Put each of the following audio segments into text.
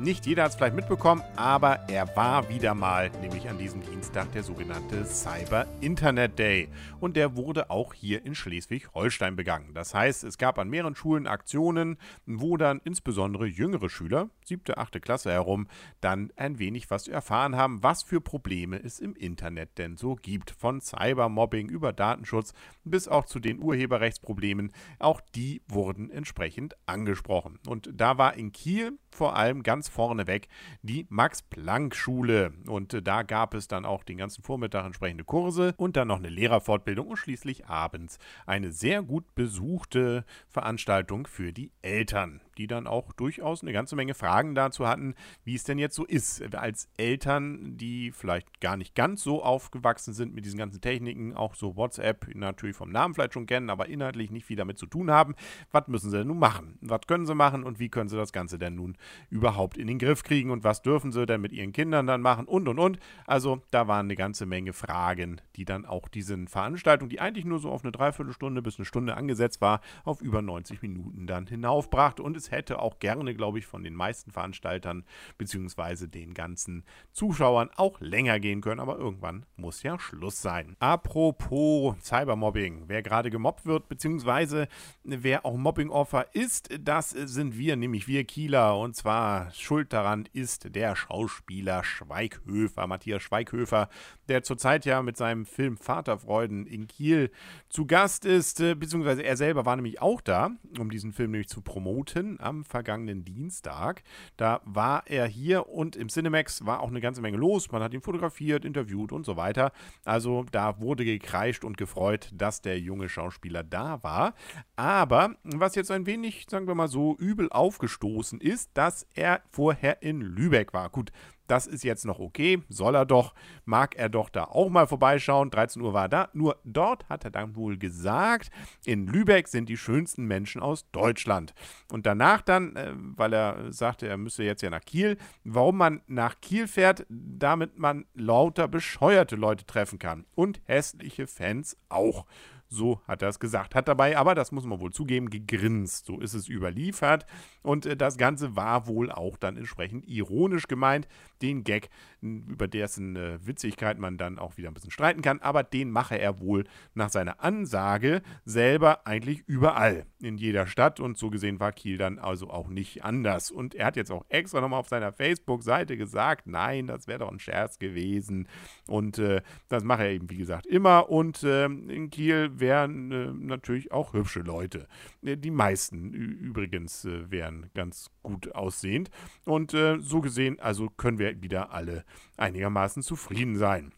Nicht jeder hat es vielleicht mitbekommen, aber er war wieder mal, nämlich an diesem Dienstag, der sogenannte Cyber Internet Day. Und der wurde auch hier in Schleswig-Holstein begangen. Das heißt, es gab an mehreren Schulen Aktionen, wo dann insbesondere jüngere Schüler, siebte, achte Klasse herum, dann ein wenig was erfahren haben, was für Probleme es im Internet denn so gibt. Von Cybermobbing über Datenschutz bis auch zu den Urheberrechtsproblemen. Auch die wurden entsprechend angesprochen. Und da war in Kiel vor allem ganz vorneweg die Max-Planck-Schule. Und äh, da gab es dann auch den ganzen Vormittag entsprechende Kurse und dann noch eine Lehrerfortbildung und schließlich abends eine sehr gut besuchte Veranstaltung für die Eltern die dann auch durchaus eine ganze Menge Fragen dazu hatten, wie es denn jetzt so ist. Als Eltern, die vielleicht gar nicht ganz so aufgewachsen sind mit diesen ganzen Techniken, auch so WhatsApp natürlich vom Namen vielleicht schon kennen, aber inhaltlich nicht viel damit zu tun haben, was müssen sie denn nun machen? Was können sie machen und wie können sie das Ganze denn nun überhaupt in den Griff kriegen und was dürfen sie denn mit ihren Kindern dann machen und und und. Also da waren eine ganze Menge Fragen, die dann auch diesen Veranstaltungen, die eigentlich nur so auf eine Dreiviertelstunde bis eine Stunde angesetzt war, auf über 90 Minuten dann hinaufbrachte. Und es hätte auch gerne, glaube ich, von den meisten Veranstaltern bzw. den ganzen Zuschauern auch länger gehen können, aber irgendwann muss ja Schluss sein. Apropos Cybermobbing, wer gerade gemobbt wird bzw. wer auch Mobbing-Opfer ist, das sind wir, nämlich wir Kieler. Und zwar schuld daran ist der Schauspieler Schweighöfer, Matthias Schweighöfer, der zurzeit ja mit seinem Film Vaterfreuden in Kiel zu Gast ist, beziehungsweise er selber war nämlich auch da, um diesen Film nämlich zu promoten am vergangenen Dienstag. Da war er hier und im Cinemax war auch eine ganze Menge los. Man hat ihn fotografiert, interviewt und so weiter. Also da wurde gekreischt und gefreut, dass der junge Schauspieler da war. Aber was jetzt ein wenig, sagen wir mal so, übel aufgestoßen ist, dass er vorher in Lübeck war. Gut, das ist jetzt noch okay, soll er doch, mag er doch da auch mal vorbeischauen. 13 Uhr war er da. Nur dort hat er dann wohl gesagt, in Lübeck sind die schönsten Menschen aus Deutschland. Und danach dann, äh, weil er sagte, er müsse jetzt ja nach Kiel, warum man nach Kiel fährt, damit man lauter bescheuerte Leute treffen kann. Und hässliche Fans auch. So hat er es gesagt. Hat dabei aber, das muss man wohl zugeben, gegrinst. So ist es überliefert. Und äh, das Ganze war wohl auch dann entsprechend ironisch gemeint. Den Gag, über dessen äh, Witzigkeit man dann auch wieder ein bisschen streiten kann, aber den mache er wohl nach seiner Ansage selber eigentlich überall. In jeder Stadt. Und so gesehen war Kiel dann also auch nicht anders. Und er hat jetzt auch extra nochmal auf seiner Facebook-Seite gesagt, nein, das wäre doch ein Scherz gewesen. Und äh, das mache er eben, wie gesagt, immer. Und ähm, in Kiel wären äh, natürlich auch hübsche Leute. Äh, die meisten übrigens äh, wären ganz gut aussehend. Und äh, so gesehen, also können wir wieder alle einigermaßen zufrieden sein.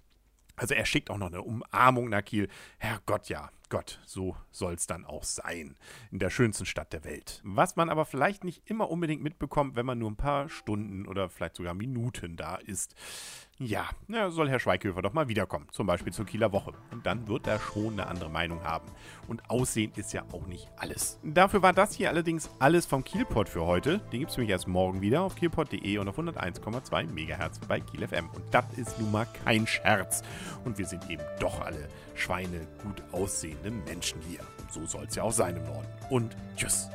Also er schickt auch noch eine Umarmung nach Kiel. Herrgott, ja, Gott, so soll es dann auch sein. In der schönsten Stadt der Welt. Was man aber vielleicht nicht immer unbedingt mitbekommt, wenn man nur ein paar Stunden oder vielleicht sogar Minuten da ist. Ja, ja, soll Herr Schweighöfer doch mal wiederkommen, zum Beispiel zur Kieler Woche. Und dann wird er schon eine andere Meinung haben. Und Aussehen ist ja auch nicht alles. Dafür war das hier allerdings alles vom Kielpot für heute. Den gibt es nämlich erst morgen wieder auf kielpot.de und auf 101,2 MHz bei Kiel FM. Und das ist nun mal kein Scherz. Und wir sind eben doch alle Schweine gut aussehenden Menschen hier. So soll es ja auch sein im Norden. Und tschüss.